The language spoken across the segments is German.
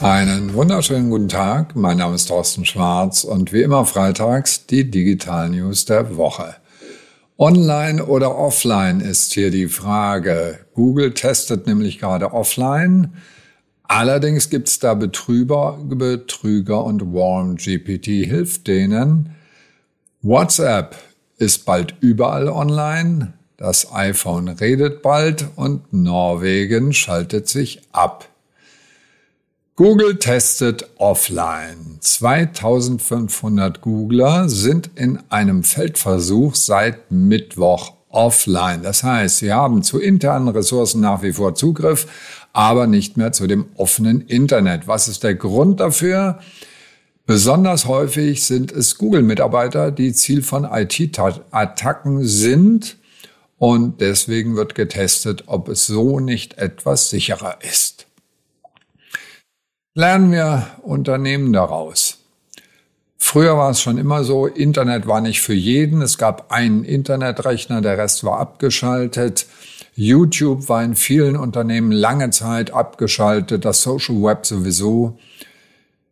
Einen wunderschönen guten Tag. Mein Name ist Thorsten Schwarz und wie immer freitags die Digital News der Woche. Online oder offline ist hier die Frage. Google testet nämlich gerade offline. Allerdings gibt's da Betrüger, Betrüger und Warm GPT hilft denen. WhatsApp ist bald überall online. Das iPhone redet bald und Norwegen schaltet sich ab. Google testet offline. 2500 Googler sind in einem Feldversuch seit Mittwoch offline. Das heißt, sie haben zu internen Ressourcen nach wie vor Zugriff, aber nicht mehr zu dem offenen Internet. Was ist der Grund dafür? Besonders häufig sind es Google-Mitarbeiter, die Ziel von IT-Attacken sind. Und deswegen wird getestet, ob es so nicht etwas sicherer ist. Lernen wir Unternehmen daraus. Früher war es schon immer so, Internet war nicht für jeden. Es gab einen Internetrechner, der Rest war abgeschaltet. YouTube war in vielen Unternehmen lange Zeit abgeschaltet, das Social Web sowieso.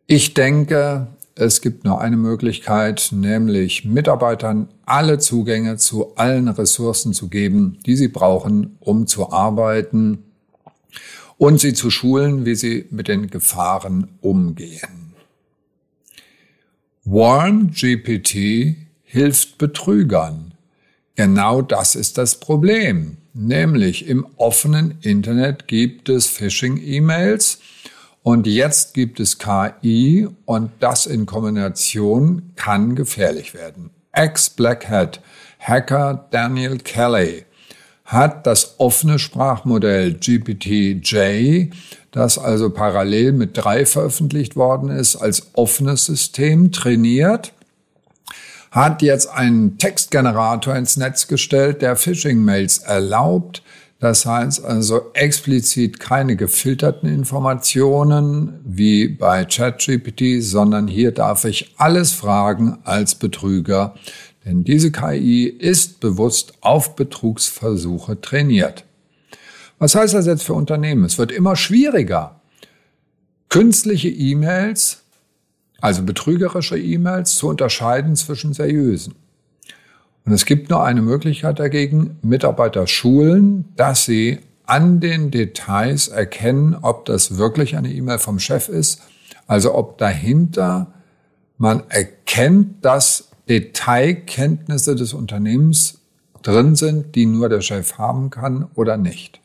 Ich denke, es gibt nur eine Möglichkeit, nämlich Mitarbeitern alle Zugänge zu allen Ressourcen zu geben, die sie brauchen, um zu arbeiten und sie zu schulen, wie sie mit den Gefahren umgehen. Warm GPT hilft Betrügern. Genau das ist das Problem. Nämlich im offenen Internet gibt es Phishing-E-Mails und jetzt gibt es KI und das in Kombination kann gefährlich werden. Ex-Black Hat Hacker Daniel Kelly hat das offene Sprachmodell GPT-J, das also parallel mit drei veröffentlicht worden ist, als offenes System trainiert, hat jetzt einen Textgenerator ins Netz gestellt, der Phishing-Mails erlaubt. Das heißt also explizit keine gefilterten Informationen wie bei ChatGPT, sondern hier darf ich alles fragen als Betrüger, denn diese KI ist bewusst auf Betrugsversuche trainiert. Was heißt das jetzt für Unternehmen? Es wird immer schwieriger, künstliche E-Mails, also betrügerische E-Mails, zu unterscheiden zwischen seriösen. Und es gibt nur eine Möglichkeit dagegen, Mitarbeiter schulen, dass sie an den Details erkennen, ob das wirklich eine E-Mail vom Chef ist, also ob dahinter man erkennt, dass Detailkenntnisse des Unternehmens drin sind, die nur der Chef haben kann oder nicht.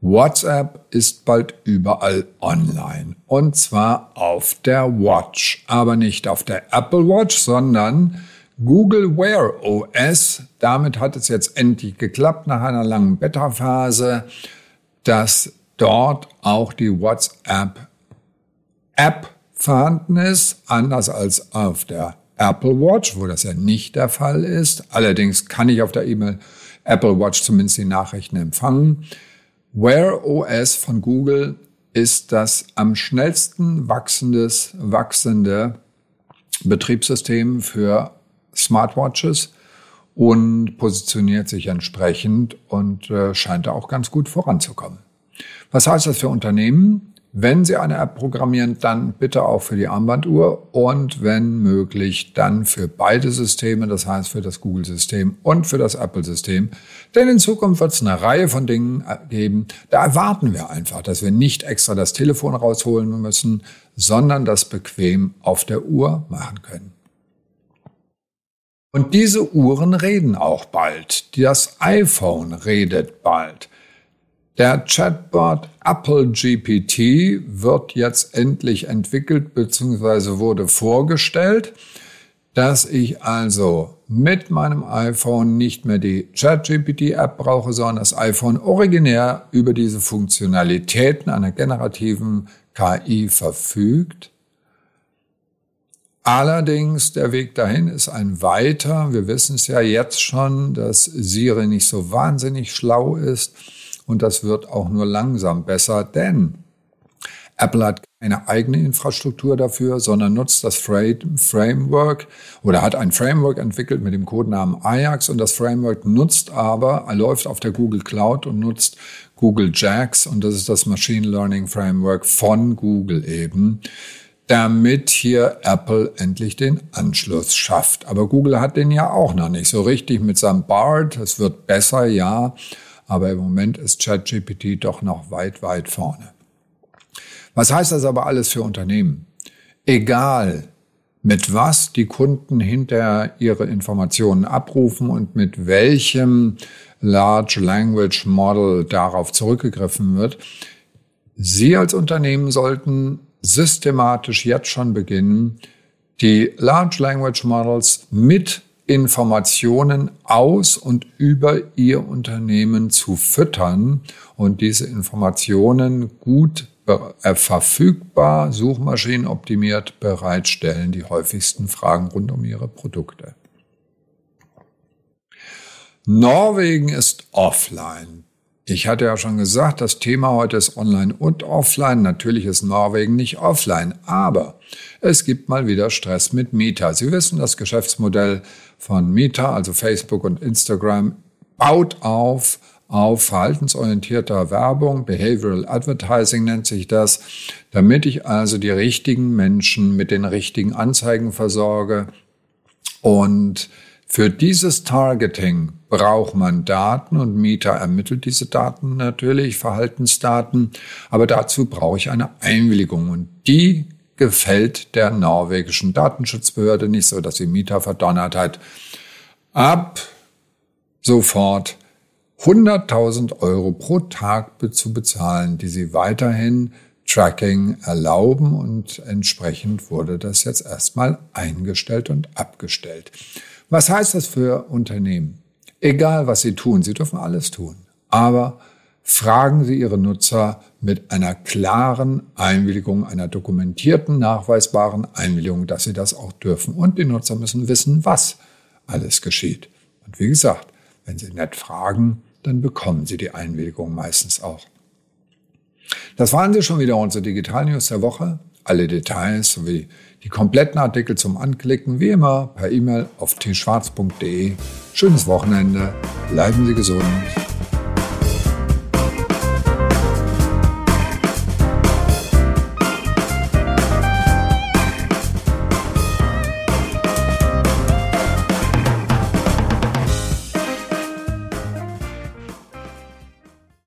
WhatsApp ist bald überall online und zwar auf der Watch, aber nicht auf der Apple Watch, sondern Google Wear OS. Damit hat es jetzt endlich geklappt nach einer langen Beta-Phase, dass dort auch die WhatsApp App vorhanden ist, anders als auf der Apple Watch, wo das ja nicht der Fall ist. Allerdings kann ich auf der E-Mail Apple Watch zumindest die Nachrichten empfangen. Wear OS von Google ist das am schnellsten wachsendes, wachsende Betriebssystem für Smartwatches und positioniert sich entsprechend und äh, scheint da auch ganz gut voranzukommen. Was heißt das für Unternehmen? Wenn Sie eine App programmieren, dann bitte auch für die Armbanduhr und wenn möglich dann für beide Systeme, das heißt für das Google-System und für das Apple-System. Denn in Zukunft wird es eine Reihe von Dingen äh, geben. Da erwarten wir einfach, dass wir nicht extra das Telefon rausholen müssen, sondern das bequem auf der Uhr machen können. Und diese Uhren reden auch bald. Das iPhone redet bald. Der Chatbot Apple GPT wird jetzt endlich entwickelt bzw. wurde vorgestellt, dass ich also mit meinem iPhone nicht mehr die ChatGPT-App brauche, sondern das iPhone originär über diese Funktionalitäten einer generativen KI verfügt. Allerdings, der Weg dahin ist ein weiter. Wir wissen es ja jetzt schon, dass Siri nicht so wahnsinnig schlau ist und das wird auch nur langsam besser, denn Apple hat eine eigene Infrastruktur dafür, sondern nutzt das Framework oder hat ein Framework entwickelt mit dem Codenamen Ajax und das Framework nutzt aber, läuft auf der Google Cloud und nutzt Google JAX und das ist das Machine Learning Framework von Google eben damit hier Apple endlich den Anschluss schafft. Aber Google hat den ja auch noch nicht so richtig mit seinem BART. Es wird besser, ja, aber im Moment ist ChatGPT doch noch weit, weit vorne. Was heißt das aber alles für Unternehmen? Egal, mit was die Kunden hinter ihre Informationen abrufen und mit welchem Large Language Model darauf zurückgegriffen wird, Sie als Unternehmen sollten systematisch jetzt schon beginnen, die Large Language Models mit Informationen aus und über Ihr Unternehmen zu füttern und diese Informationen gut äh, verfügbar, suchmaschinenoptimiert bereitstellen, die häufigsten Fragen rund um Ihre Produkte. Norwegen ist offline. Ich hatte ja schon gesagt, das Thema heute ist online und offline. Natürlich ist Norwegen nicht offline, aber es gibt mal wieder Stress mit Meta. Sie wissen, das Geschäftsmodell von Meta, also Facebook und Instagram, baut auf auf verhaltensorientierter Werbung, Behavioral Advertising nennt sich das, damit ich also die richtigen Menschen mit den richtigen Anzeigen versorge und für dieses Targeting braucht man Daten und Mieter ermittelt diese Daten natürlich, Verhaltensdaten, aber dazu brauche ich eine Einwilligung und die gefällt der norwegischen Datenschutzbehörde nicht so, dass sie Mieter verdonnert hat, ab sofort 100.000 Euro pro Tag zu bezahlen, die sie weiterhin Tracking erlauben und entsprechend wurde das jetzt erstmal eingestellt und abgestellt. Was heißt das für Unternehmen? Egal, was sie tun, sie dürfen alles tun. Aber fragen Sie Ihre Nutzer mit einer klaren Einwilligung, einer dokumentierten, nachweisbaren Einwilligung, dass Sie das auch dürfen. Und die Nutzer müssen wissen, was alles geschieht. Und wie gesagt, wenn Sie nett fragen, dann bekommen Sie die Einwilligung meistens auch. Das waren sie schon wieder unsere Digital News der Woche. Alle Details sowie die kompletten Artikel zum Anklicken wie immer per E-Mail auf tschwarz.de. Schönes Wochenende, bleiben Sie gesund.